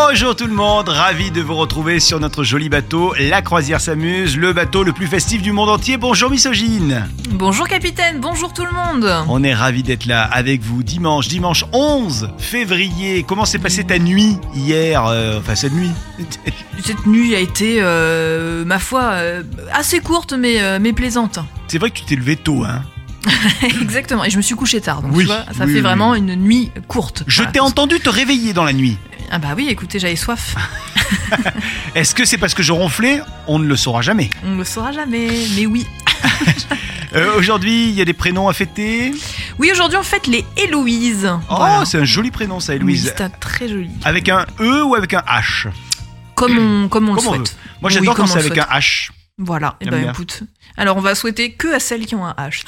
Bonjour tout le monde, ravi de vous retrouver sur notre joli bateau, la croisière s'amuse, le bateau le plus festif du monde entier. Bonjour misogyne Bonjour capitaine, bonjour tout le monde. On est ravi d'être là avec vous dimanche, dimanche 11 février. Comment s'est passée ta nuit hier euh, Enfin cette nuit? Cette nuit a été, euh, ma foi, euh, assez courte mais, mais plaisante. C'est vrai que tu t'es levé tôt, hein Exactement, et je me suis couché tard, donc Oui, tu vois, ça oui, fait oui, vraiment une nuit courte. Je Voilà. t'ai entendu te réveiller dans la nuit. Ah bah oui, écoutez, j'avais soif. Est-ce que c'est parce que je ronflais On ne le saura jamais. On ne le saura jamais, mais oui. Euh, Aujourd'hui, il y a des prénoms à fêter. Oui, aujourd'hui on fête les Héloïse. Oh, Voilà. c'est un joli prénom ça, Oui, Héloïse. c'est un très joli. avec un E ou avec un H Comme on, comme on le on souhaite. Moi Oui, j'adore quand c'est le avec souhaite. un H. Voilà, et J'aime ben bien. écoute. Alors on va souhaiter que à celles qui ont un H.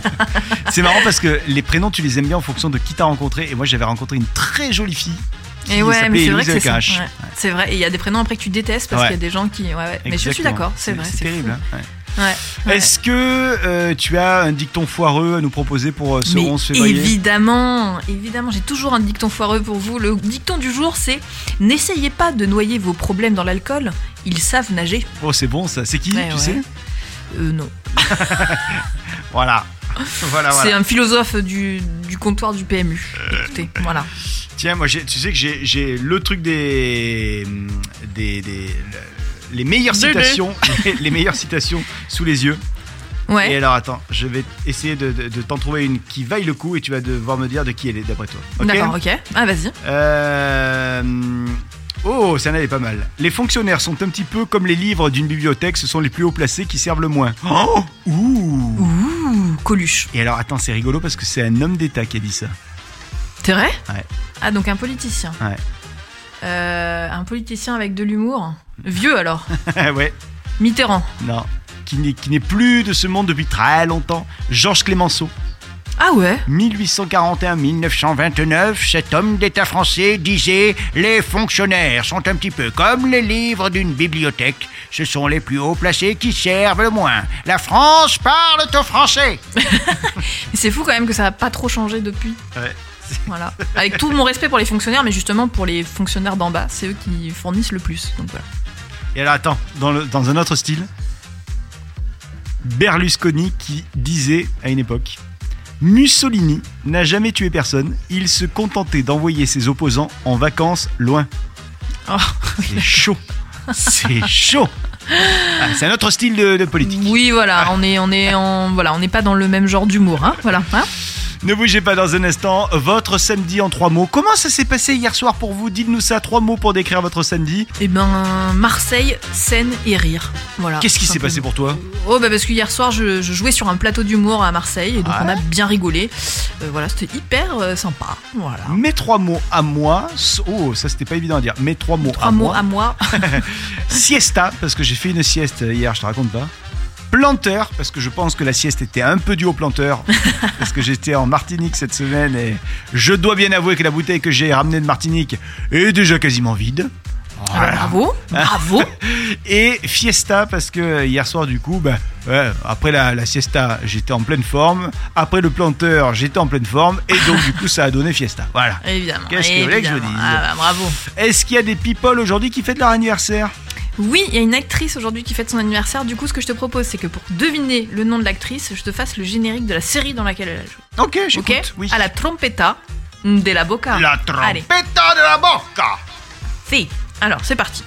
C'est marrant parce que les prénoms, tu les aimes bien en fonction de qui t'as rencontré. Et moi, j'avais rencontré une très jolie fille. Et ouais, s'appelait mais c'est vrai Héloïse que c'est vrai, et il y a des prénoms après que tu détestes parce qu'il y a des gens qui. Ouais. Mais je suis d'accord, c'est vrai. C'est terrible. hein, ouais. Ouais. Est-ce que euh, tu as un dicton foireux à nous proposer pour euh, ce Mais 11 février? évidemment, évidemment, j'ai toujours un dicton foireux pour vous. Le dicton du jour, c'est n'essayez pas de noyer vos problèmes dans l'alcool. Ils savent nager. Oh, c'est bon ça. C'est qui Ouais, Tu sais? Euh, non. Voilà. voilà, C'est un philosophe du, du comptoir du PMU. Euh, Écoutez, voilà. Tiens, moi, tu sais que j'ai- le truc des. des, des- les meilleures citations, les meilleures citations sous les yeux. Et Ouais. alors attends, je vais essayer de, de- de t'en trouver une qui vaille le coup et tu vas devoir me dire de qui elle est d'après toi. D'accord, ok. Ah, vas-y. Euh, Oh, ça n'allait pas mal. Les fonctionnaires sont un petit peu comme les livres d'une bibliothèque, ce sont les plus haut placés qui servent le moins. Oh Ouh Ouh, Coluche. Et alors attends, c'est rigolo parce que c'est un homme d'État qui a dit ça. C'est vrai Ouais. Ah, donc un politicien. Ouais. Euh, un politicien avec de l'humour. Vieux alors. ouais, Mitterrand. non. Qui n'est, qui n'est plus de ce monde depuis très longtemps. Georges Clémenceau. Ah ouais 1841-1929, cet homme d'État français disait Les fonctionnaires sont un petit peu comme les livres d'une bibliothèque. Ce sont les plus hauts placés qui servent le moins. La France parle au français. C'est fou quand même que ça n'a pas trop changé depuis. Ouais. Voilà. Avec tout mon respect pour les fonctionnaires, mais justement pour les fonctionnaires d'en bas, c'est eux qui fournissent le plus. Donc voilà. Et alors attends, dans, le- dans un autre style, Berlusconi qui disait à une époque Mussolini n'a jamais tué personne, il se contentait d'envoyer ses opposants en vacances loin. Oh, C'est chaud. C'est chaud. Ah, c'est un autre style de, de politique. Oui, voilà, on est, on est en, voilà, on n'est pas dans le même genre d'humour, hein. Voilà. hein. Ne bougez pas dans un instant. Votre samedi en trois mots. Comment ça s'est passé hier soir pour vous Dites-nous ça, trois mots pour décrire votre samedi. Eh ben, Marseille, scène et rire. Voilà. Qu'est-ce qui s'est passé pour toi Oh bah parce que hier soir je, je jouais sur un plateau d'humour à Marseille et donc Ouais. on a bien rigolé. Euh, voilà, c'était hyper euh, sympa. Voilà. Mes trois mots à moi. Oh, ça c'était pas évident à dire. Mes trois mots Trois à mots moi. à moi. Siesta, parce que j'ai fait une sieste hier, je te raconte pas. Planteur, parce que je pense que la sieste était un peu due au planteur. parce que j'étais en Martinique cette semaine et je dois bien avouer que la bouteille que j'ai ramenée de Martinique est déjà quasiment vide. Ah, bravo, bravo. Et fiesta, parce que hier soir, du coup, bah, ouais, après la, la siesta, j'étais en pleine forme. Après le planteur, j'étais en pleine forme. Et donc, du coup, ça a donné fiesta. Voilà. Évidemment. Qu'est-ce que vous voulez que je vous dise Ah bah, bravo. Est-ce qu'il y a des people aujourd'hui qui fêtent leur anniversaire? Oui, il y a une actrice aujourd'hui qui fête son anniversaire. Du coup, ce que je te propose, c'est que pour deviner le nom de l'actrice, je te fasse le générique de la série dans laquelle elle a joué. Ok, j'écoute. Ok Oui. À la trompetta de la boca. La Allez, trompetta de la bocca si. Alors, c'est parti.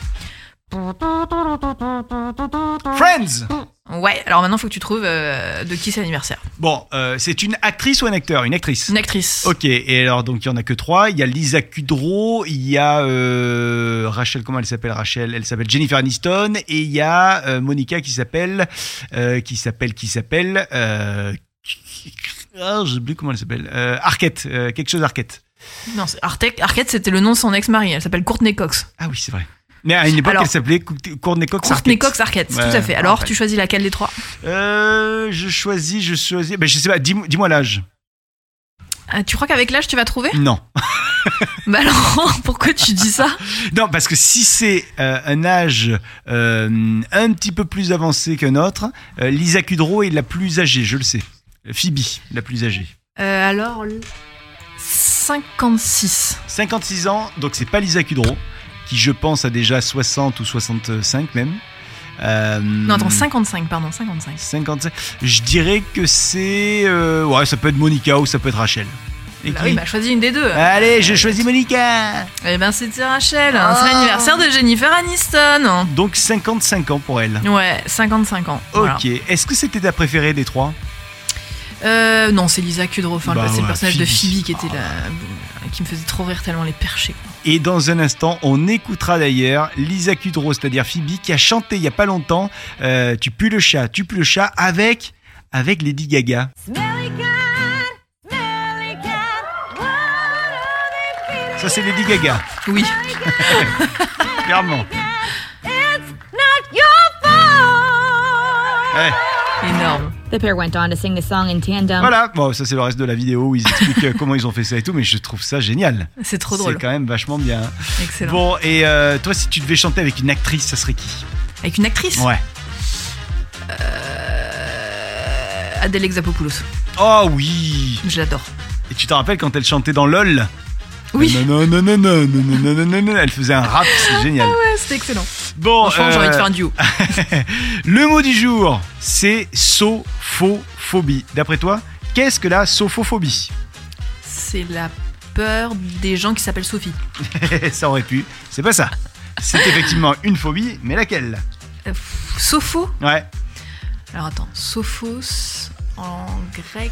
Friends Ouais, alors maintenant, il faut que tu trouves euh, de qui c'est l'anniversaire. Bon, euh, c'est une actrice ou un acteur? Une actrice. Une actrice. Ok, et alors donc il y en a que trois. Il y a Lisa Kudrow, il y a euh, Rachel, comment elle s'appelle Rachel? Elle s'appelle Jennifer Aniston, et il y a Monica qui s'appelle, qui s'appelle, qui s'appelle, ah, je sais plus comment elle s'appelle, Arquette, quelque chose Arquette. Non, Arquette, c'était le nom de son ex-mari. Elle s'appelle Courtney Cox. Ah oui, c'est vrai. Mais à une époque, Alors- elle s'appelait Cou- Courtney Cox Courtney Arquette. Cox Arquette, Ouais, tout à fait. Alors, tu choisis laquelle des trois Euh, je choisis, je choisis. Ben, je sais pas. Dis-moi l'âge. Ah, tu crois qu'avec l'âge tu vas trouver Non. Bah alors, pourquoi tu dis ça Non, parce que si c'est euh, un âge euh, un petit peu plus avancé qu'un autre, euh, Lisa Kudrow est la plus âgée, je le sais. Phoebe, la plus âgée. Euh, Alors, le- 56. 56 ans, donc c'est pas Lisa Kudrow, qui je pense a déjà 60 ou 65 même. Euh, Non, attends, 55, pardon, 55. 55. Je dirais que c'est... euh, ouais, ça peut être Monica ou ça peut être Rachel. Et Bah qui oui, bah choisis une des deux. Allez, je choisis Monica Eh ben c'était Rachel, hein, Ah. c'est l'anniversaire de Jennifer Aniston. Donc 55 ans pour elle. Ouais, 55 ans. voilà. Ok. Est-ce que c'était ta préférée des trois? Euh, non, c'est Lisa Kudrow. Enfin, Bah c'est ouais, le personnage de Phoebe. Qui était là, qui me faisait trop rire tellement les perchés. Et dans un instant, on écoutera d'ailleurs Lisa Kudrow, c'est-à-dire Phoebe, qui a chanté il y a pas longtemps euh, Tu pues le chat, tu pues le chat avec avec Lady Gaga. Ça c'est Lady Gaga, Oui. clairement. Ouais. Énorme. The pair went on to sing the song in tandem. Voilà, bon, ça c'est le reste de la vidéo où ils expliquent euh, comment ils ont fait ça et tout, mais je trouve ça génial. C'est trop C'est drôle. quand même vachement bien. Excellent. Bon, et euh, toi, si tu devais chanter avec une actrice, ça serait qui Avec une actrice Ouais. Euh, Adèle Exapopoulos. Oh oui Je l'adore. Et tu te rappelles quand elle chantait dans LOL Oui. Non, non, non, non, non, non, non, non, non, non, elle faisait un rap, c'est génial. Ouais, c'était excellent. Bon, Franchement, j'ai envie de euh, faire un duo. le mot du jour, c'est sophophobie. D'après toi, qu'est-ce que la sophophobie? C'est la peur des gens qui s'appellent Sophie. Ça aurait pu, c'est pas ça. C'est effectivement une phobie, mais laquelle? Euh, Sopho Ouais. Alors attends, Sophos en grec,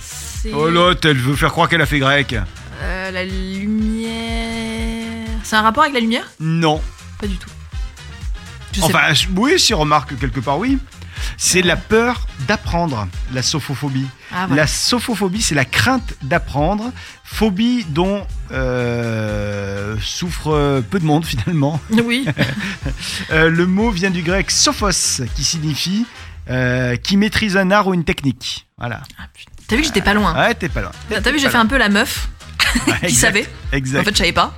c'est Oh l'autre, elle veut faire croire qu'elle a fait grec. euh, la lumière. C'est un rapport avec la lumière? Non. Pas du tout. Je sais Enfin, je- oui, si remarque quelque part, oui. C'est la peur d'apprendre, la sophophobie. Ah. La sophophobie, c'est la crainte d'apprendre, phobie dont euh, souffre peu de monde finalement. Oui. Euh, le mot vient du grec sophos, qui signifie euh, qui maîtrise un art ou une technique. Voilà. Ah. T'as vu que j'étais pas loin. Ouais, t'es pas loin. T'as vu, j'ai fait un peu la meuf Ouais, qui savait. Exact. En fait, je savais pas.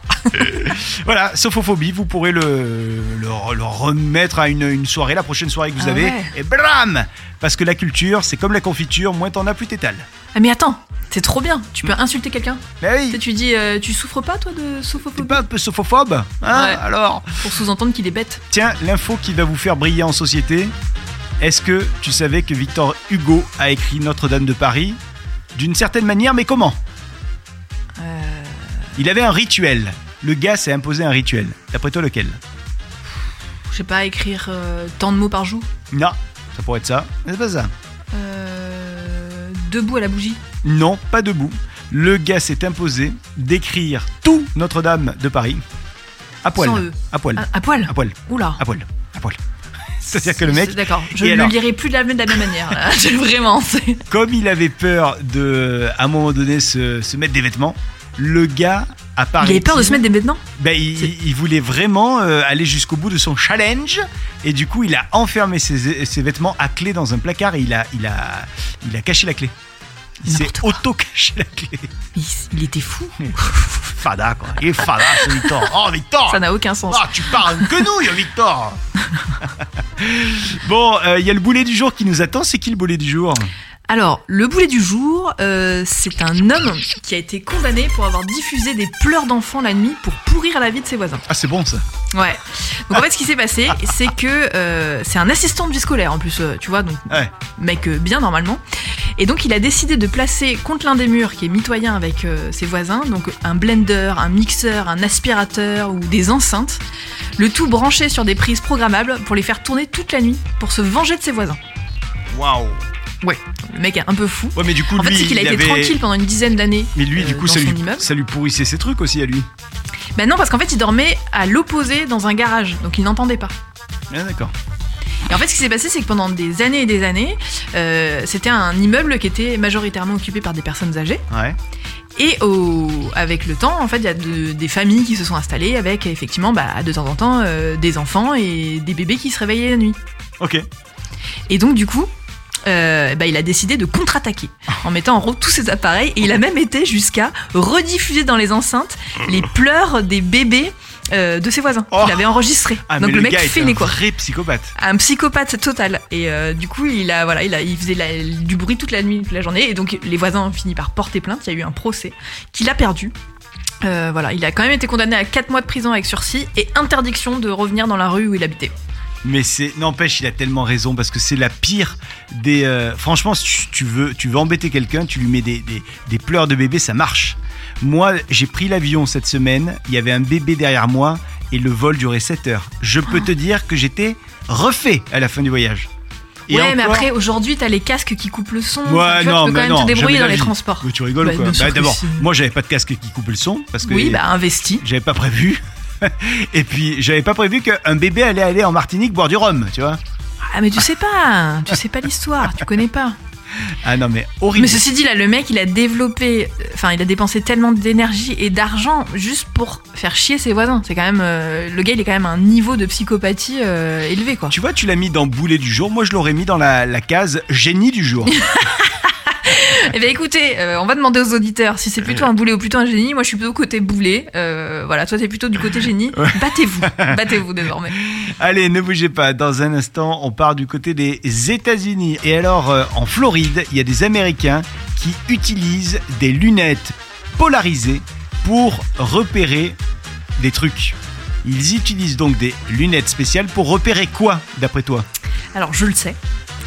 Voilà, sophophobie, vous pourrez le, le, le remettre à une, une soirée, la prochaine soirée que vous Ah avez, ouais. et blam Parce que la culture, c'est comme la confiture, moins t'en as, plus t'étales. Ah, mais attends, c'est trop bien. Tu peux insulter quelqu'un. Mais Tu sais, oui, tu dis, euh, tu souffres pas toi de t'es sophophobie pas un peu sophophobe hein, Ouais. Alors? Pour sous-entendre qu'il est bête. Tiens, l'info qui va vous faire briller en société. Est-ce que tu savais que Victor Hugo a écrit Notre-Dame de Paris? D'une certaine manière, mais comment? Euh, Il avait un rituel. Le gars s'est imposé un rituel. D'après toi, lequel? Je sais pas, écrire euh, tant de mots par jour? Non, ça pourrait être ça. Mais c'est pas ça. Euh, debout à la bougie? Non, pas debout. Le gars s'est imposé d'écrire tout Notre-Dame de Paris à poil. Sans E. À poil. À, à poil? À poil. Oula. À poil. C'est-à-dire que le mec, D'accord, je ne alors le lirai plus de la, de la même manière. là. Vraiment, comme il avait peur de, à un moment donné, se, se mettre des vêtements, le gars a Il avait peur de se mettre des vêtements Ben, il, voulait vraiment euh, aller jusqu'au bout de son challenge et du coup il a enfermé ses, ses vêtements à clé dans un placard et il a, il a, il a caché la clé. Il s'est auto-caché la clé. il, il était fou. Fada quoi. Et fada ce Victor. Oh Victor Ça n'a aucun sens. Ah, tu parles que nous, Victor Bon, euh, il y a le boulet du jour qui nous attend. C'est qui le boulet du jour? Alors, le boulet du jour, euh, c'est un homme qui a été condamné pour avoir diffusé des pleurs d'enfants la nuit pour pourrir la vie de ses voisins. Ah, c'est bon ça. Ouais. Donc en fait, ce qui s'est passé, c'est que euh, c'est un assistant de vie scolaire en plus, tu vois, donc Ouais. mec bien normalement. Et donc il a décidé de placer contre l'un des murs qui est mitoyen avec euh, ses voisins, donc un blender, un mixeur, un aspirateur ou des enceintes, le tout branché sur des prises programmables pour les faire tourner toute la nuit pour se venger de ses voisins. Waouh. Ouais, le mec est un peu fou. Ouais, mais du coup, En fait, lui, c'est qu'il a été avait- tranquille pendant une dizaine d'années. Mais lui, du euh, coup, ça lui, ça lui pourrissait ses trucs aussi à lui. Ben non, parce qu'en fait, il dormait à l'opposé dans un garage, donc il n'entendait pas. Ah, d'accord. Et en fait, ce qui s'est passé, c'est que pendant des années et des années, euh, c'était un immeuble qui était majoritairement occupé par des personnes âgées. Ouais. Et au, avec le temps, en fait, il y a de- des familles qui se sont installées avec effectivement, bah, de temps en temps, euh, des enfants et des bébés qui se réveillaient la nuit. Ok. Et donc, du coup, euh, bah, il a décidé de contre-attaquer en mettant en route tous ses appareils et il a même été jusqu'à rediffuser dans les enceintes les pleurs des bébés euh, de ses voisins Oh. qu'il avait enregistrés. Ah, Donc le, mec gars fêlé un quoi. vrai psychopathe. Un psychopathe total. Et euh, du coup, il a voilà, il a, il faisait la- du bruit toute la nuit, toute la journée. Et donc les voisins ont fini par porter plainte. Il y a eu un procès qu'il a perdu. Euh, voilà, il a quand même été condamné à 4 mois de prison avec sursis et interdiction de revenir dans la rue où il habitait. Mais c'est n'empêche, il a tellement raison parce que c'est la pire des. euh, franchement, si tu, tu veux, tu veux embêter quelqu'un, tu lui mets des, des, des pleurs de bébé, ça marche. Moi, j'ai pris l'avion cette semaine. Il y avait un bébé derrière moi et le vol durait 7 heures. Je peux te dire que j'étais refait à la fin du voyage. Et ouais, mais après, aujourd'hui, t'as les casques qui coupent le son. Ouais, tu vois, non, tu peux mais quand même non, te débrouiller dans les transports. Mais tu rigoles Bah, ou quoi Bah, D'abord, moi, j'avais pas de casque qui coupe le son parce que Oui, bah investi. j'avais pas prévu. Et puis, j'avais pas prévu qu'un bébé allait aller en Martinique boire du rhum, tu vois. Ah, mais tu sais pas, tu sais pas l'histoire, tu connais pas. Ah non, mais horrible. Mais ceci dit, là, le mec, il a développé, enfin, il a dépensé tellement d'énergie et d'argent juste pour faire chier ses voisins. C'est quand même, euh, le gars, il est quand même à un niveau de psychopathie euh, élevé, quoi. Tu vois, tu l'as mis dans boulet du jour. Moi, je l'aurais mis dans la, la case génie du jour. Eh bien, écoutez, euh, on va demander aux auditeurs si c'est plutôt un boulet ou plutôt un génie. Moi, je suis plutôt côté boulet. Euh, voilà, toi, t'es plutôt du côté génie. Battez-vous, battez-vous désormais. Allez, ne bougez pas. Dans un instant, on part du côté des États-Unis. Et alors, euh, en Floride, il y a des Américains qui utilisent des lunettes polarisées pour repérer des trucs. Ils utilisent donc des lunettes spéciales pour repérer quoi, d'après toi? Alors, je le sais.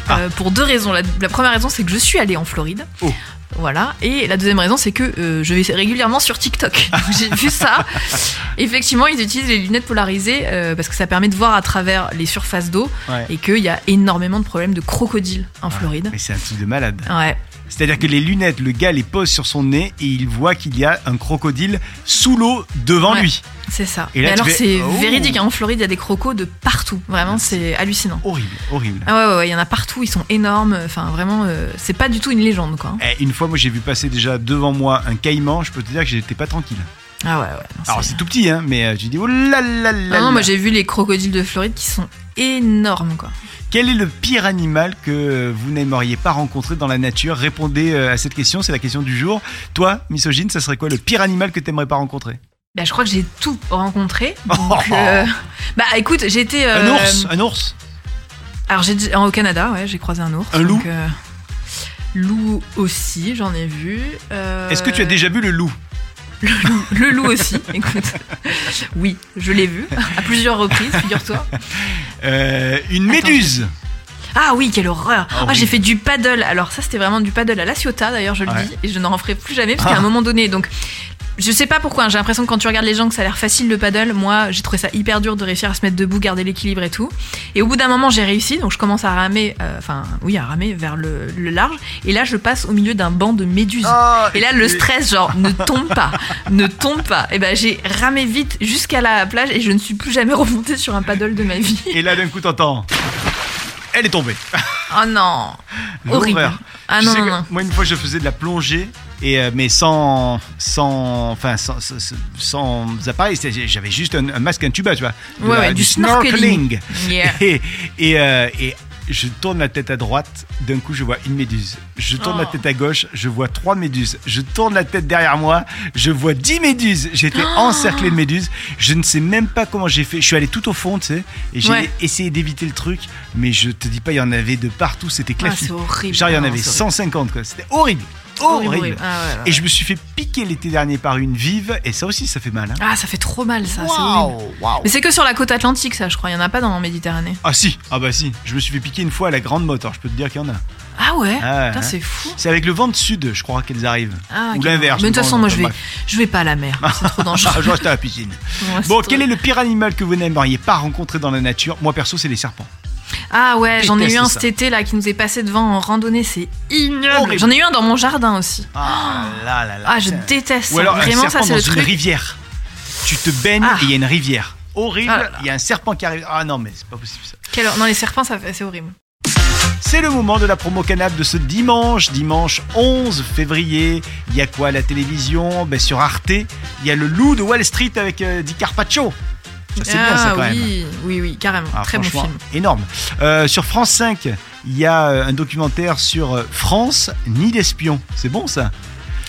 Ah. Euh, pour deux raisons. La, la première raison, c'est que je suis allée en Floride. Oh. Voilà. Et la deuxième raison, c'est que euh, je vais régulièrement sur TikTok. J'ai vu ça. Effectivement, ils utilisent les lunettes polarisées euh, parce que ça permet de voir à travers les surfaces d'eau Ouais. et qu'il y a énormément de problèmes de crocodiles en Floride. Mais c'est un truc de malade. Ouais. C'est-à-dire que les lunettes, le gars les pose sur son nez et il voit qu'il y a un crocodile sous l'eau devant Ouais. lui. C'est ça. Et là, Mais alors, fais, c'est oh. véridique. hein. En Floride, il y a des crocos de partout. Vraiment, c'est hallucinant. Horrible, horrible. Ah ouais, ouais, ouais, il y en a partout. Ils sont énormes. Enfin, vraiment, euh, c'est pas du tout une légende, quoi. Eh, une fois, moi, j'ai vu passer déjà devant moi un caïman. Je peux te dire que j'étais pas tranquille. Ah ouais, ouais. Alors, c'est- tout petit, hein, mais euh, j'ai dit oh là là là. Non, moi j'ai vu les crocodiles de Floride qui sont énormes, quoi. Quel est le pire animal que vous n'aimeriez pas rencontrer dans la nature? Répondez euh, à cette question, c'est la question du jour. Toi, misogyne, ça serait quoi le pire animal que t'aimerais pas rencontrer? Bah, je crois que j'ai tout rencontré. Donc, euh, bah, écoute, j'ai été. Un euh, ours Un ours Alors, j'ai au Canada, ouais, j'ai croisé un ours. Un loup donc, euh, Loup aussi, j'en ai vu. Euh, Est-ce que tu as déjà vu le loup? Le loup aussi, écoute. Oui, je l'ai vu à plusieurs reprises, figure-toi. Euh, Une méduse Ah oui, quelle horreur. Ah Ah, j'ai fait du paddle. Alors ça, c'était vraiment du paddle à la Ciotat, d'ailleurs, je le Ouais. dis, et je n'en referai plus jamais parce qu'à Ah. un moment donné, donc. Je sais pas pourquoi, hein, j'ai l'impression que quand tu regardes les gens que ça a l'air facile le paddle, moi j'ai trouvé ça hyper dur de réussir à se mettre debout, garder l'équilibre et tout. Et au bout d'un moment j'ai réussi, donc je commence à ramer, euh, enfin oui à ramer vers le, le large, et là je passe au milieu d'un banc de méduses. Ah, Et là, le stress, genre, ne tombe pas, ne tombe pas. Et ben, j'ai ramé vite jusqu'à la plage et je ne suis plus jamais remontée sur un paddle de ma vie. Et là, d'un coup, t'entends. Elle est tombée. Oh non, horrible. Ah non, non, non. Moi, une fois, je faisais de la plongée, et, euh, mais sans, sans, enfin, sans, sans, sans appareil. J'avais juste un, un masque, un tuba, tu vois. De Ouais, ouais, du snorkeling. Yeah. Et, et, euh, et je tourne la tête à droite, d'un coup, je vois une méduse. Je tourne la Oh. tête à gauche, je vois trois méduses. Je tourne la tête derrière moi, je vois dix méduses. J'étais Oh. encerclé de méduses. Je ne sais même pas comment j'ai fait. Je suis allé tout au fond, tu sais, et j'ai Ouais. essayé d'éviter le truc, mais je te dis pas, il y en avait de partout. C'était Ah, classique. c'est horrible. Genre, il y en Ah, avait c'est 150, quoi. C'était horrible. Horrible. Ah, ouais, ouais. Et je me suis fait piquer l'été dernier par une vive, et ça aussi, ça fait mal. Hein. Ah, ça fait trop mal, ça. Mais c'est que sur la côte atlantique, ça, je crois. Il y en a pas dans la Méditerranée. Ah si, ah bah si. Je me suis fait piquer une fois à la grande motte. Alors je peux te dire qu'il y en a. Ah ouais? Ah, Putain, hein. c'est fou. C'est avec le vent de sud, je crois qu'elles arrivent. Ah, Ou l'inverse. Mais de toute façon, moi, je vais, je vais pas à la mer. C'est trop dangereux. je reste à la piscine. Ouais, Bon, quel est le pire animal que vous n'aimeriez pas rencontrer dans la nature? Moi perso, c'est les serpents. Ah ouais, j'en ai eu un ça. cet été là qui nous est passé devant en randonnée, c'est ignoble. J'en ai eu un dans mon jardin aussi. Ah là là là. Ah, je déteste Ou ça. alors Vraiment, un ça c'est une rivière. Tu te baignes Ah. et il y a une rivière. Horrible. Ah. Il y a un serpent qui arrive. Ah non, mais c'est pas possible ça. Quelle Non, les serpents, ça c'est horrible. C'est le moment de la promo canap de ce dimanche, dimanche 11 février. Il y a quoi à la télévision? Ben, Sur Arte, il y a le loup de Wall Street avec euh, Di Carpaccio. C'est ah bien ça quand oui, même. oui, oui, carrément. Ah, Très bon film. Énorme. Euh, sur France 5, il y a euh, un documentaire sur euh, France, ni d'espions. C'est bon ça?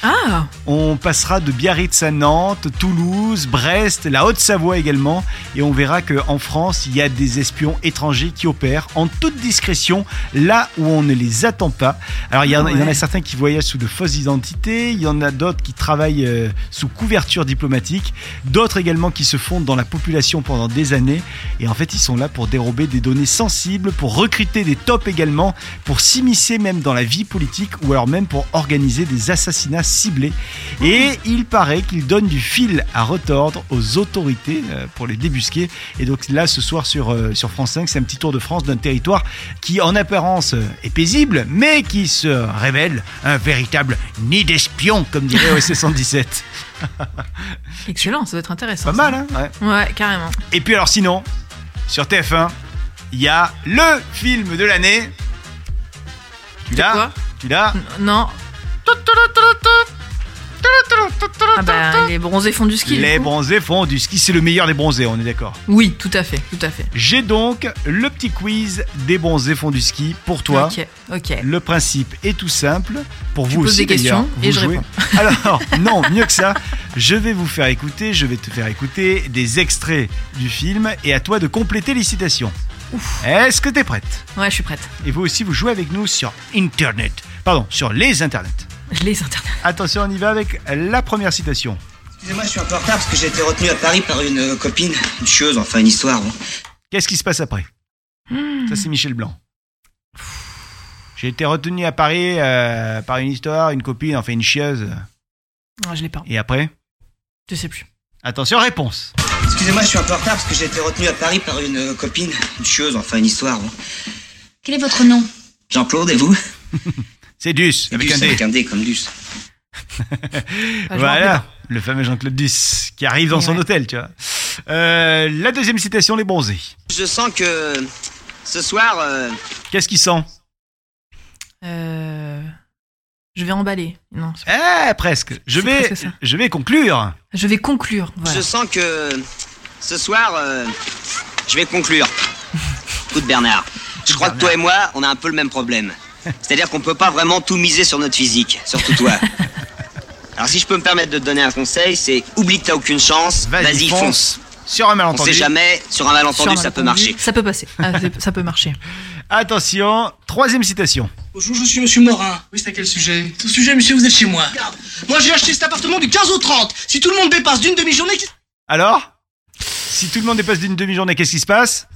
Ah. On passera de Biarritz à Nantes, Toulouse, Brest, la Haute-Savoie également, et on verra qu'en France, il y a des espions étrangers qui opèrent en toute discrétion là où on ne les attend pas. Alors il y, en, il y en a certains qui voyagent sous de fausses identités, il y en a d'autres qui travaillent euh, sous couverture diplomatique, d'autres également qui se fondent dans la population pendant des années, et en fait ils sont là pour dérober des données sensibles, pour recruter des tops également, pour s'immiscer même dans la vie politique ou alors même pour organiser des assassinats ciblés. Et il paraît qu'il donne du fil à retordre aux autorités euh, pour les débusquer. Et donc là, ce soir sur, euh, sur France 5, c'est un petit tour de France d'un territoire qui en apparence euh, est paisible, mais qui se révèle un véritable nid d'espions, comme dirait OSS 117. Excellent, ça doit être intéressant. Pas ça. mal, hein ouais. Ouais, carrément. Et puis alors sinon, sur TF1, il y a le film de l'année. Tu l'as Tu l'as? Non. Ah bah, les bronzés font du ski. Les bronzés font du ski, c'est le meilleur des bronzés, on est d'accord. Oui, tout à fait, tout à fait. J'ai donc le petit quiz des bronzés font du ski pour toi. Ok, ok. Le principe est tout simple. Pour Tu vous poses aussi, des questions et vous je jouez. Alors, non, mieux que ça, je vais vous faire écouter, je vais te faire écouter des extraits du film et à toi de compléter les citations. Est-ce que t'es prête? Ouais, je suis prête. Et vous aussi, vous jouez avec nous sur Internet. Pardon, sur les Internets. Je les interdis. Attention, on y va avec la première citation. Excusez-moi, je suis un peu en retard parce que j'ai été retenu à Paris par une euh, copine, une chieuse, enfin une histoire. bon. Qu'est-ce qui se passe après? Ça, c'est Michel Blanc. J'ai été retenu à Paris euh, par une histoire, une copine, enfin une chieuse. Ah, je l'ai pas. Et après? Je sais plus. Attention, réponse. Excusez-moi, je suis un peu en retard parce que j'ai été retenu à Paris par une euh, copine, une chieuse, enfin une histoire. bon. Quel est votre nom? Jean-Claude et vous? C'est Duss, avec Duss, un D. Avec un D comme Duss. Voilà, le fameux Jean-Claude Duss, qui arrive dans Et son ouais. hôtel, tu vois. Euh, la deuxième citation, les bronzés. Je sens que ce soir, euh, Qu'est-ce qu'il sent? Euh, Je vais emballer. Non, Eh, presque. Je vais, presque je vais conclure. je vais conclure. Voilà. je sens que ce soir, euh, je vais conclure. Écoute Bernard, je crois que toi et moi, on a un peu le même problème. C'est-à-dire qu'on peut pas vraiment tout miser sur notre physique, surtout toi. Alors si je peux me permettre de te donner un conseil, c'est oublie que t'as aucune chance, Vas-y, vas-y fonce. fonce. Sur un On malentendu. sait jamais, sur un malentendu, Sur un ça peut marcher. Ça peut passer. Ah, c'est- ça peut marcher. Attention, troisième citation. Bonjour, je suis Monsieur Morin. Oui, c'est à quel sujet? Ce sujet, monsieur, vous êtes chez moi. Moi, j'ai acheté cet appartement du 15 au 30. Si tout le monde dépasse d'une demi-journée, qu'est-ce- Alors? Si tout le monde dépasse d'une demi-journée, qu'est-ce qui se passe?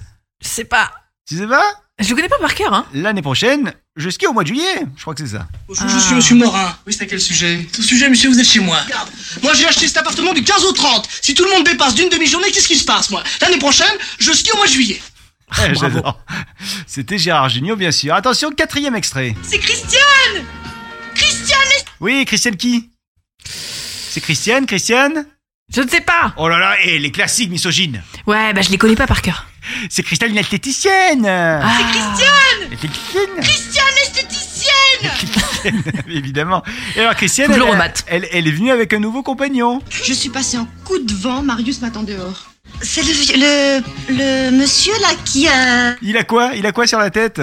Je sais pas. Tu sais pas Je le connais pas par cœur, hein. L'année prochaine, je skie au mois de juillet. Je crois que c'est ça. Bonjour, Ah. je suis Monsieur Morin. Oui, c'est à quel sujet? Ce sujet, monsieur, vous êtes chez moi. Moi, j'ai acheté cet appartement du 15 au 30. Si tout le monde dépasse d'une demi-journée, qu'est-ce qui se passe, moi? L'année prochaine, je skie au mois de juillet. Eh, Bravo. J'adore. C'était Gérard Junior, bien sûr. Attention, quatrième extrait. C'est Christiane Christiane Oui, Christiane qui? C'est Christiane, Christiane? Je ne sais pas. Oh là là, et les classiques misogynes. Ouais, bah je les connais pas par cœur. C'est Christelle l'esthéticienne. Ah. L'esthéticienne Christiane l'esthéticienne Évidemment. Et alors Christiane, elle, elle, elle est venue avec un nouveau compagnon. Je suis passée en coup de vent, Marius m'attend dehors. C'est le, vieux- le, le monsieur là qui a... Il a quoi? Il a quoi sur la tête?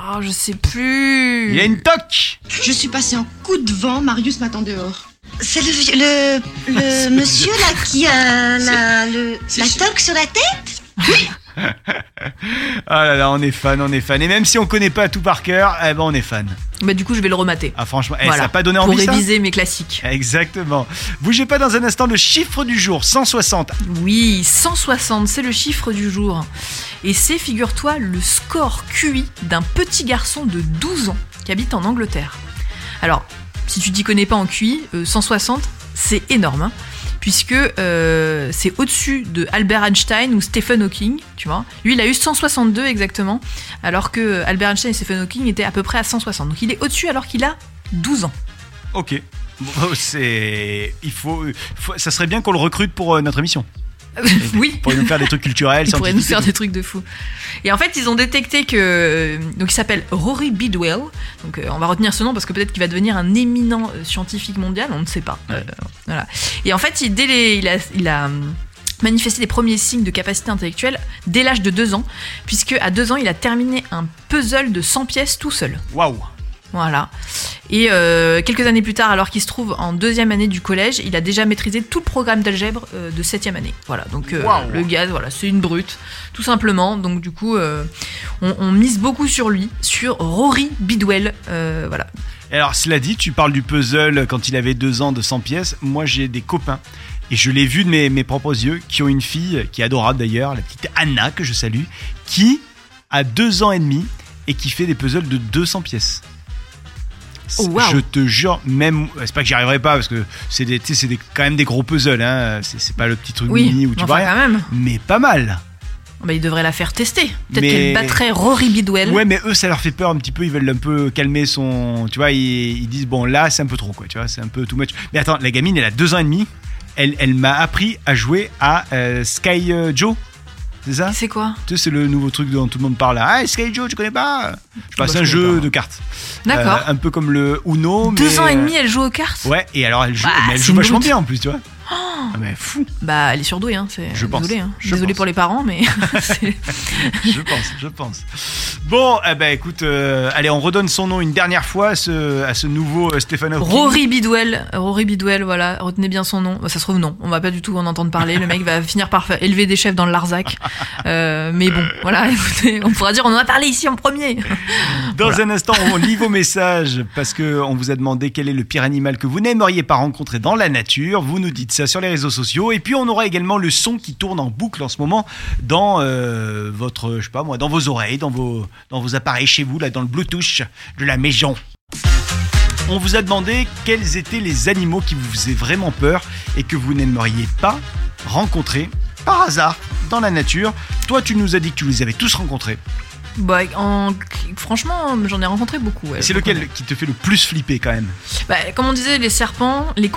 Oh, je sais plus. Il a une toque. Je suis passée en coup de vent, Marius m'attend dehors. C'est le, vieux- le, le monsieur là qui a la, le, c'est- la toque sur la tête? Ah là là, on est fan, on est fan. Et même si on connaît pas tout par cœur, eh ben on est fan. Bah du coup, je vais le remater. Ah franchement, eh, Voilà. ça a pas donné Pour envie ça réviser mes classiques. Exactement. Bougez pas dans un instant le chiffre du jour, 160. Oui, 160, c'est le chiffre du jour. Et c'est, figure-toi, le score QI d'un petit garçon de 12 ans qui habite en Angleterre. Alors, si tu t'y connais pas en QI, euh, 160, c'est énorme, hein, puisque euh, c'est au-dessus de Albert Einstein ou Stephen Hawking, tu vois. Lui, il a eu 162 exactement, alors que Albert Einstein et Stephen Hawking étaient à peu près à 160. Donc il est au-dessus alors qu'il a 12 ans. Ok. C'est. Il faut- Ça serait bien qu'on le recrute pour euh, notre émission. Oui. Pour nous faire des trucs culturels, Il pourrait nous faire des trucs de fou. Et en fait, ils ont détecté que. Donc, il s'appelle Rory Bidwell. Donc, euh, on va retenir ce nom parce que peut-être qu'il va devenir un éminent euh, scientifique mondial. On ne sait pas. Euh, voilà. Et en fait, il, dès les- il a, il a, hum, manifester les premiers signes de capacité intellectuelle dès l'âge de 2 ans, puisque à 2 ans, il a terminé un puzzle de 100 pièces tout seul. Waouh Voilà. Et euh, quelques années plus tard, alors qu'il se trouve en deuxième année du collège, il a déjà maîtrisé tout le programme d'algèbre euh, de septième année. Voilà, donc euh, le gars, voilà, c'est une brute, tout simplement. Donc du coup, euh, on, on mise beaucoup sur lui, sur Rory Bidwell. Euh, voilà. Et alors, cela dit, tu parles du puzzle quand il avait deux ans de 100 pièces. Moi, j'ai des copains, et je l'ai vu de mes, mes propres yeux, qui ont une fille, qui est adorable d'ailleurs, la petite Anna, que je salue, qui a deux ans et demi et qui fait des puzzles de 200 pièces. Oh. Je te jure, même, c'est pas que j'y arriverai pas, parce que c'est des, des- quand même des gros puzzles, hein. C'est pas le petit truc Oui, mini où tu vois enfin rien. quand même. Mais pas mal. Bah, il devrait la faire tester. Peut-être Mais- qu'elle battrait Rory Bidwell. Ouais, mais eux, ça leur fait peur un petit peu. Ils veulent un peu calmer son. Tu vois, ils, ils disent bon, là, c'est un peu trop, quoi. Tu vois, c'est un peu too much. Mais attends, la gamine, elle a deux ans et demi. Elle, elle m'a appris à jouer à euh, Sky euh, Joe. C'est ça C'est quoi Tu sais, c'est le nouveau truc dont tout le monde parle. Ah, Sky Joe, tu connais pas Je sais pas, Bah, c'est je un jeu pas. de cartes. D'accord. Euh, un peu comme le Uno. Deux mais, ans et euh, demi, elle joue aux cartes Ouais, et alors elle joue, Bah, mais elle joue vachement bien en plus, tu vois. Ah, mais fou, Bah, elle est surdouée, hein. C'est... Je pense. Désolé, hein. Je Désolé pense. pour les parents, mais je pense, je pense. Bon, eh ben écoute, euh, allez, on redonne son nom une dernière fois à ce, à ce nouveau euh, Hawking. Rory Bidwell, Rory Bidwell, voilà, retenez bien son nom. Bah, ça se trouve non, on va pas du tout en entendre parler. Le mec va finir par élever des chefs dans le Larzac. Euh, mais bon, voilà, écoutez, on pourra dire on en a parlé ici en premier. Dans Voilà. un instant, on lit vos messages parce que on vous a demandé quel est le pire animal que vous n'aimeriez pas rencontrer dans la nature. Vous nous dites sur les réseaux sociaux. Et puis, on aura également le son qui tourne en boucle en ce moment dans euh, votre, je sais pas moi, dans vos oreilles, dans vos, dans vos appareils chez vous, là, dans le Bluetooth de la maison. On vous a demandé quels étaient les animaux qui vous faisaient vraiment peur et que vous n'aimeriez pas rencontrer par hasard dans la nature. Toi, tu nous as dit que tu les avais tous rencontrés. Bah, en- franchement, j'en ai rencontré beaucoup. ouais, C'est lequel qui te fait le plus flipper quand même? Bah, comme on disait, les serpents, les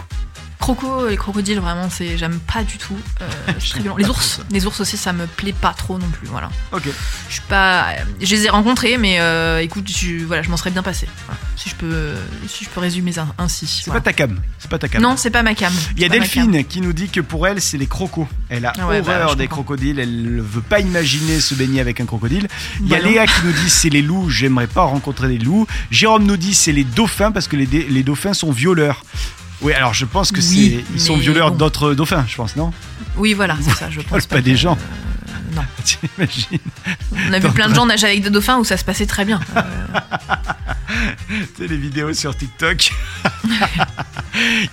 co- crocos, les crocodiles, vraiment, c'est j'aime pas du tout. Euh, c'est très violent. Les ours, les ours aussi, ça me plaît pas trop non plus. Voilà. Ok. Je suis pas, je les ai rencontrés, mais euh, écoute, je, voilà, je m'en serais bien passé. Voilà. Si je peux, si je peux résumer ça ainsi. C'est voilà. pas ta cam. C'est pas ta cam. Non, c'est pas ma cam. Il y a. Delphine qui nous dit que pour elle, c'est les crocos. Elle a Ah ouais, bah, horreur des comprends. crocodiles. Elle ne veut pas imaginer se baigner avec un crocodile. Il y a Bah non. Léa qui nous dit c'est les loups. J'aimerais pas rencontrer des loups. Jérôme nous dit c'est les dauphins parce que les dauphins sont violeurs. Oui, alors je pense que Oui, c'est ils sont violeurs bon. d'autres dauphins, je pense, non? Oui, voilà, c'est ça. Je pense Vole pas des que- gens. euh, non. T'imagines? On a vu plein de gens nager avec des dauphins où ça se passait très bien. Tu sais, les vidéos sur TikTok.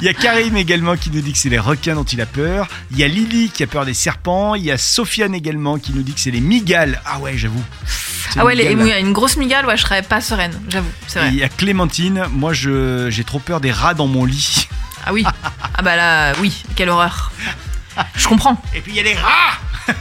Il y a Karim également qui nous dit que c'est les requins dont il a peur. Il y a Lily qui a peur des serpents. Il y a Sofiane également qui nous dit que c'est les migales. Ah ouais, j'avoue. C'est Ah ouais, les, oui, une grosse migale, ouais, je serais pas sereine, j'avoue, c'est il y a Clémentine. Moi, je j'ai trop peur des rats dans mon lit. Ah oui, ah bah là, oui, quelle horreur. Je comprends. Et puis il y a les rats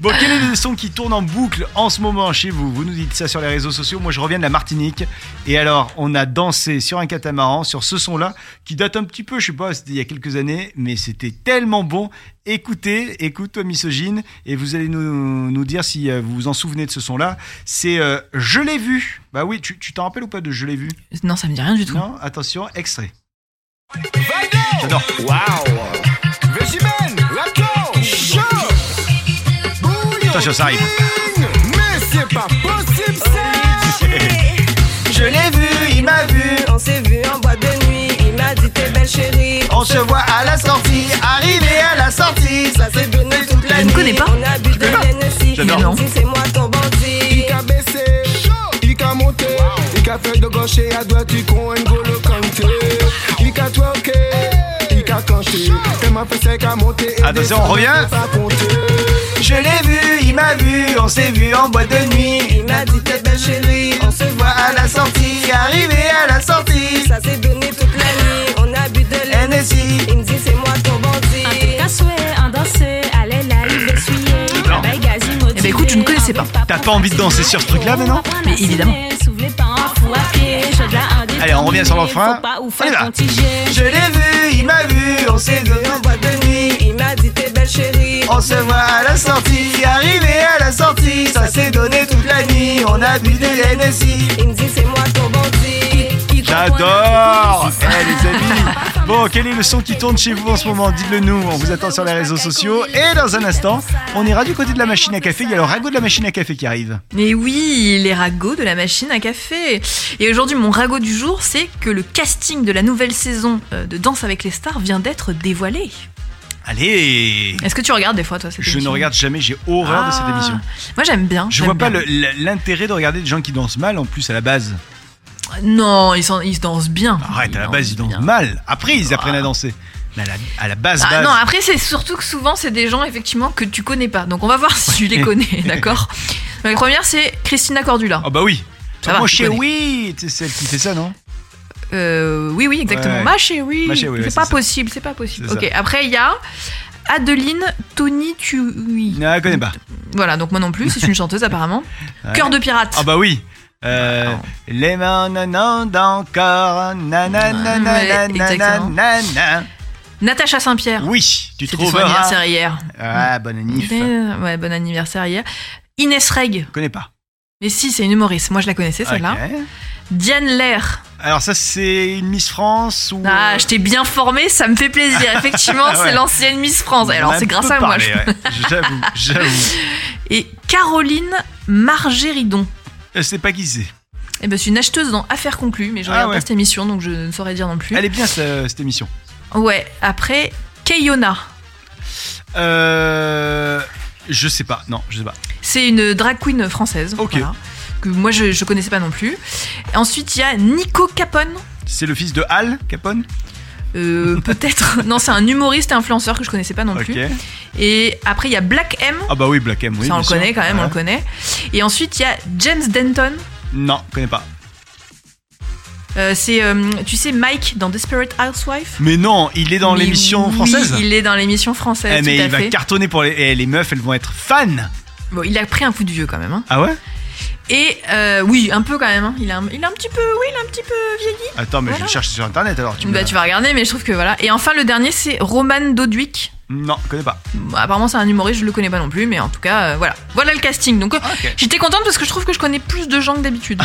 Bon, quel est le son qui tourne en boucle en ce moment chez vous? Vous nous dites ça sur les réseaux sociaux. Moi, je reviens de la Martinique. Et alors, on a dansé sur un catamaran sur ce son-là qui date un petit peu, je sais pas, c'était il y a quelques années, mais c'était tellement bon. Écoutez, écoute-toi, misogyne, et vous allez nous, nous dire si euh, vous vous en souvenez de ce son-là. C'est euh, Je l'ai vu. Bah oui, tu tu t'en rappelles ou pas de Je l'ai vu? Non, ça me dit rien du tout. Non Attention, extrait. J'adore. Attention, ça arrive. Je l'ai vu, il m'a vu. On s'est vu en boîte de nuit, il m'a dit t'es belle chérie. On se voit à la sortie, arrivé à la sortie. Ça s'est donné toute la Je nuit. ne connais pas. On a bu de l'Hennessy. J'adore. C'est moi ton bandit. Il a baissé, il a monté, il a fait de gauche et à droite, il con N'Golo Kanté. Il a twerké, il a canté, il m'a fait sec à monter. et Attention, on revient. Je l'ai vu, il m'a vu, on s'est vu en boîte de nuit. Il m'a dit t'es belle chérie. On se voit à la sortie, arrivé à la sortie. Ça s'est donné toute la nuit. On a bu de l'Hennessy. NSI. Il me dit c'est moi ton bandit. Eh ben écoute, je ne connaissais pas. T'as pas envie de danser sur ce truc-là maintenant Mais évidemment. Allez, on revient sur le refrain. On y va. Je l'ai vu, il m'a vu, on s'est vu en boîte de nuit. Il m'a dit t'es belle chérie. On se voit à la sortie, arrivé à la sortie. Ça s'est donné toute la nuit, on a bu de NSI. Il me dit c'est moi ton bandit. J'adore Eh les amis Bon, quel est le son qui tourne chez vous en ce moment? Dites-le nous, on vous attend sur les réseaux sociaux. Et dans un instant, on ira du côté de la machine à café. Il y a le ragot de la machine à café qui arrive. Mais oui, les ragots de la machine à café. Et aujourd'hui, mon ragot du jour, c'est que le casting de la nouvelle saison euh, de Danse avec les stars vient d'être dévoilé. Allez Est-ce que tu regardes des fois, toi, cette Je ne regarde jamais, j'ai horreur de cette Ah. émission. Moi, j'aime bien. Je vois pas bien. l'intérêt de regarder des gens qui dansent mal en plus à la base. Non, ils, sont- ils se dansent bien. Arrête, à la base ils dansent bien. mal. Après ils apprennent à danser. Mais à la, à la base, Ah base. non, après, c'est surtout que souvent, c'est des gens, effectivement, que tu connais pas. Donc, on va voir si tu les connais, d'accord? La première, c'est Christina Cordula. Oh bah oui. Ça va, chez oui, c'est celle qui fait ça, non? Euh, oui, oui, exactement. Ouais. Ma chérie. Ma chérie, ouais, c'est pas possible, c'est pas possible. Ok, ça. après, il y a Adeline Tony Tui. Non, je connais pas. Voilà, donc moi non plus, c'est une chanteuse apparemment. Ouais. Cœur de pirate. Ah bah oui. Euh, Wow. les mains nanana encore nanana. Natacha Saint-Pierre. Oui, tu C'était son anniversaire hier. Ah, bon anniversaire. Ouais, bon anniversaire hier. Inès Reg. Je connais pas. Mais si, c'est une humoriste. Moi, je la connaissais, celle-là. Ok. Diane Lair. Alors ça c'est une Miss France ou Ah, euh, je t'ai bien formé, ça me fait plaisir. Effectivement, Ouais. c'est l'ancienne Miss France. on Alors, c'est grâce à moi. parlé, je- ouais. J'avoue, j'avoue. Et Caroline Margéridon. Je sais pas qui c'est. Eh ben, c'est une acheteuse dans Affaires conclues, mais je Ah regarde ouais. pas cette émission, donc je ne saurais dire non plus. Elle est bien ce- cette émission. Ouais, après, Kayona. Euh, je sais pas. Non, je sais pas. C'est une drag queen française. Ok. voilà, que moi, je, je connaissais pas non plus. Ensuite, il y a Nico Capone. C'est le fils de Al Capone? Euh, Peut-être. non, c'est un humoriste et influenceur que je connaissais pas non plus. Et après, il y a Black M. Ah bah oui, Black M. Oui, ça, on le sûr. connaît quand même, on le connaît. Et ensuite, il y a James Denton. Non, je connais pas. Euh, c'est, euh, tu sais, Mike dans Desperate Housewife. Mais non, il est dans Mais l'émission oui, française. il est dans l'émission française, Eh, mais tout à il va fait. cartonner pour les et les meufs, elles vont être fans. Bon, il a pris un coup de vieux quand même. hein. Ah ouais? Et euh, oui, un peu quand même. hein. Il, a un, il a un petit peu, oui, il a un petit peu vieilli. Attends, mais je vais le chercher sur internet alors. Tu bah, tu vas regarder, mais je trouve que voilà. Et enfin, le dernier, c'est Roman Dodwick. Non, je connais pas. Bon, apparemment, c'est un humoriste, je le connais pas non plus, mais en tout cas, euh, voilà. Voilà le casting. Donc, euh, Ok. j'étais contente parce que je trouve que je connais plus de gens que d'habitude.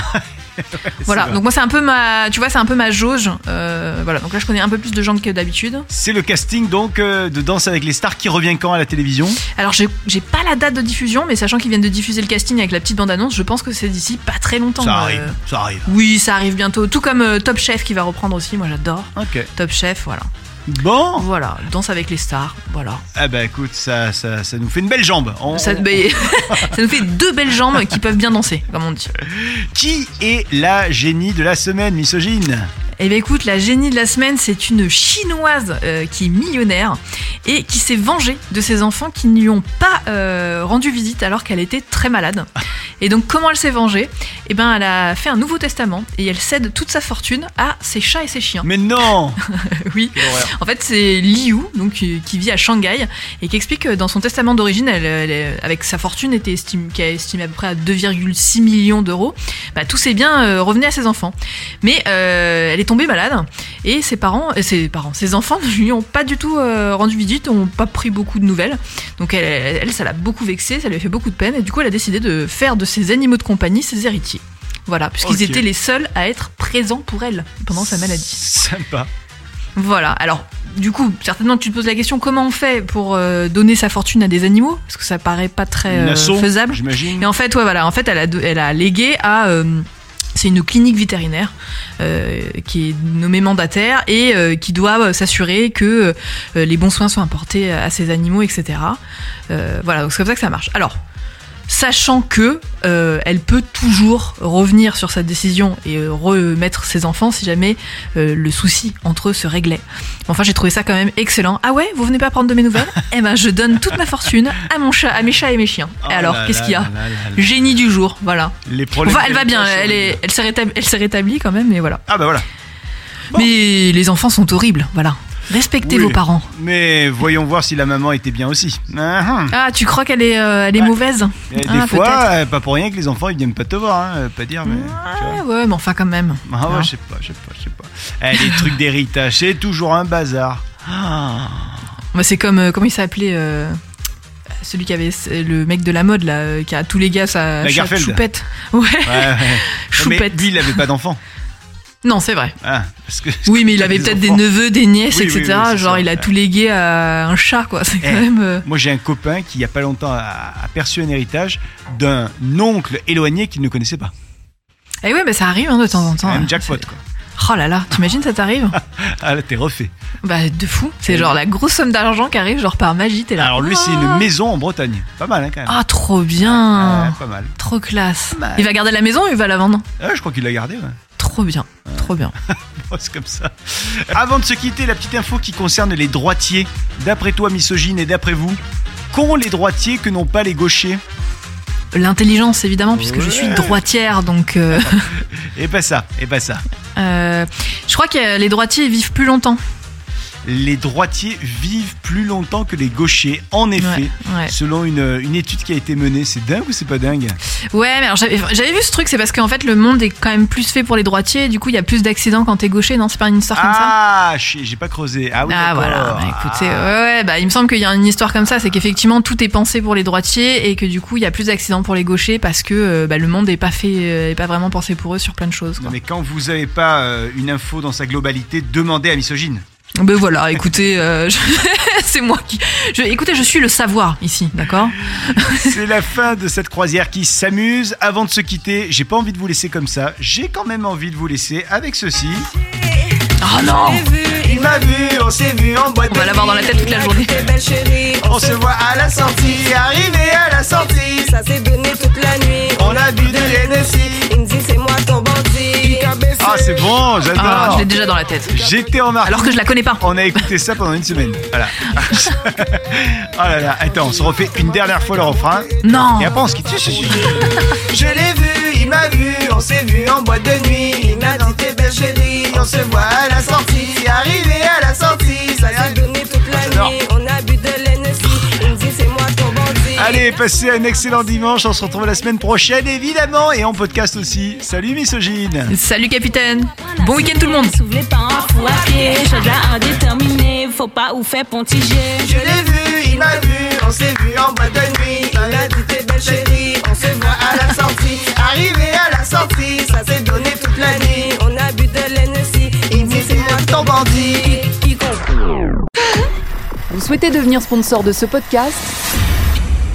voilà. Donc, moi, c'est un peu ma, tu vois, c'est un peu ma jauge. Euh, voilà. Donc là, je connais un peu plus de gens que d'habitude. C'est le casting donc euh, de Danse avec les stars qui revient quand à la télévision? Alors, j'ai pas la date de diffusion, mais sachant qu'ils viennent de diffuser le casting avec la petite bande-annonce, je pense que c'est d'ici pas très longtemps. Ça arrive, ça arrive. Oui, ça arrive bientôt. Tout comme Top Chef qui va reprendre aussi. Moi, j'adore. Ok. Top Chef, voilà. Bon. Voilà, danse avec les stars, voilà. Ah bah écoute, ça, ça, ça nous fait une belle jambe. On- Ça, ça nous fait deux belles jambes qui peuvent bien danser, comme on dit. Qui est la génie de la semaine, misogyne? Eh bien écoute, la génie de la semaine, c'est une chinoise euh, qui est millionnaire et qui s'est vengée de ses enfants qui ne lui ont pas euh, rendu visite alors qu'elle était très malade. Et donc comment elle s'est vengée? Eh ben elle a fait un nouveau testament et elle cède toute sa fortune à ses chats et ses chiens. Mais non oui. En fait, c'est Liu, donc qui qui vit à Shanghai et qui explique que dans son testament d'origine, elle, elle est- avec sa fortune était qui est estimée à peu près à 2,6 millions d'euros, bah, tous ses biens euh, revenaient à ses enfants. Mais euh, elle est tombée malade et ses parents, ses parents, ses enfants ne lui ont pas du tout euh, rendu visite, n'ont pas pris beaucoup de nouvelles. Donc elle, elle, ça l'a beaucoup vexée, ça lui a fait beaucoup de peine et du coup, elle a décidé de faire de ses animaux de compagnie ses héritiers. Voilà, puisqu'ils étaient les seuls à être présents pour elle pendant sa maladie. Sympa. Voilà, alors du coup, certainement tu te poses la question comment on fait pour euh, donner sa fortune à des animaux? Parce que ça paraît pas très euh, faisable. j'imagine. Et en fait, ouais, voilà, en fait, elle a, elle a légué à. euh, c'est une clinique vétérinaire euh, qui est nommée mandataire et euh, qui doit euh, s'assurer que les bons soins sont apportés à ces animaux, etc. Voilà, donc c'est comme ça que ça marche. Alors, sachant que euh, elle peut toujours revenir sur sa décision et euh, remettre ses enfants si jamais euh, le souci entre eux se réglait. Enfin, j'ai trouvé ça quand même excellent. Ah ouais, vous venez pas prendre de mes nouvelles? Eh ben, je donne toute ma fortune à mon chat, à mes chats et mes chiens. Oh et alors, là qu'est-ce qu'il y a là là là là. Génie du jour, voilà. Les. Enfin, elle va bien, elle, est, elle s'est rétablie, quand même, mais voilà. Ah bah voilà. Bon. Mais les enfants sont horribles, voilà. Respectez Oui. vos parents. Mais voyons voir si la maman était bien aussi. Ah, Ah, tu crois qu'elle est, euh, elle est Ouais. mauvaise? Des Ah, fois, euh, pas pour rien que les enfants ils viennent pas te voir, hein, pas dire, mais. Ah ouais, mais enfin quand même. Ah ouais, Hein. je sais pas, je sais pas, je sais pas. Eh, les trucs d'héritage, c'est toujours un bazar. Ah. Bah, c'est comme, euh, comment il s'appelait euh, celui qui avait le mec de la mode là, euh, qui a tous les gars sa choupette. Ouais. Ouais, ouais. Mais Choupette. lui, il avait pas d'enfant. Non, c'est vrai. Ah, parce que Oui, mais il avait peut-être des neveux, des nièces, Oui, etc. oui, Genre, ça. il a tout légué à un chat, quoi. C'est quand Eh, même. euh, Moi, j'ai un copain qui, il y a pas longtemps, a aperçu un héritage d'un oncle éloigné qu'il ne connaissait pas. Eh ouais, bah ça arrive hein, de temps en temps. Même hein. jackpot, quoi. Oh là là, t'imagines ça t'arrive Ah là, t'es refait. Bah de fou. C'est genre la grosse somme d'argent qui arrive, genre par magie, t'es là. Alors lui, c'est Ah. une maison en Bretagne. Pas mal, hein, quand même. Ah, trop bien. Pas mal. Trop classe. Il va garder la maison ou il va la vendre? Ah, je crois qu'il l'a gardé. Ouais. Trop bien. Trop bien. C'est comme ça. Avant de se quitter, la petite info qui concerne les droitiers. D'après toi, misogyne, et d'après vous, qu'ont les droitiers que n'ont pas les gauchers? L'intelligence, évidemment, puisque je suis droitière, donc. euh, Et pas ça, et pas ça. euh, je crois que les droitiers vivent plus longtemps. Les droitiers vivent plus longtemps que les gauchers, en effet. Ouais, ouais. Selon une, une étude qui a été menée, c'est dingue ou c'est pas dingue Ouais, mais alors j'avais vu ce truc, c'est parce qu'en fait le monde est quand même plus fait pour les droitiers, du coup il y a plus d'accidents quand t'es gaucher, non C'est pas une histoire comme ça Ah, j'ai pas creusé. Ah oui, Ah voilà, bah, écoutez, Ah. ouais, bah, il me semble qu'il y a une histoire comme ça, c'est qu'effectivement tout est pensé pour les droitiers et que du coup il y a plus d'accidents pour les gauchers parce que euh, bah, le monde est pas fait, euh, est pas vraiment pensé pour eux sur plein de choses. Non mais quand vous avez pas euh, une info dans sa globalité, demandez à misogyne. Ben voilà, écoutez, euh, je- c'est moi qui, je, écoutez, je suis le savoir ici, d'accord C'est la fin de cette croisière qui s'amuse. Avant de se quitter, j'ai pas envie de vous laisser comme ça. J'ai quand même envie de vous laisser avec ceci. Oh non Il m'a vu, on s'est vu en boîte On va l'avoir dans la tête toute la journée. On se voit à la sortie, arrivé à la sortie. ça s'est donné toute la nuit. On a bu de l'Hennessy. C'est bon, j'adore. Ah, je l'ai déjà dans la tête. J'étais en Martinique. Alors que je la connais pas. On a écouté ça pendant une semaine. Voilà. oh là là, attends, on se refait une dernière fois le refrain. Non Et après on se quitte. Je l'ai vu, il m'a vu, on s'est vu en boîte de nuit. Il m'a dit t'es belle chérie, on se voit à la sortie. Arrivé à la sortie, ça est. donné toute la nuit. Allez, passez un excellent dimanche. On se retrouve la semaine prochaine, évidemment, et en podcast aussi. Salut, misogyne. Salut capitaine Bon week-end tout le monde Soufflez pas en fou à pied, chose à indéterminée, faut pas ou faire pontiger. Je l'ai vu, il m'a vu, on s'est vu en boîte de nuit. M'a dit t'es belle chérie, on se voit à la sortie. Arrivé à la sortie, ça s'est donné toute la nuit. On a bu de l'Hennessy. Il dit c'est moi ton bandit. Vous souhaitez devenir sponsor de ce podcast?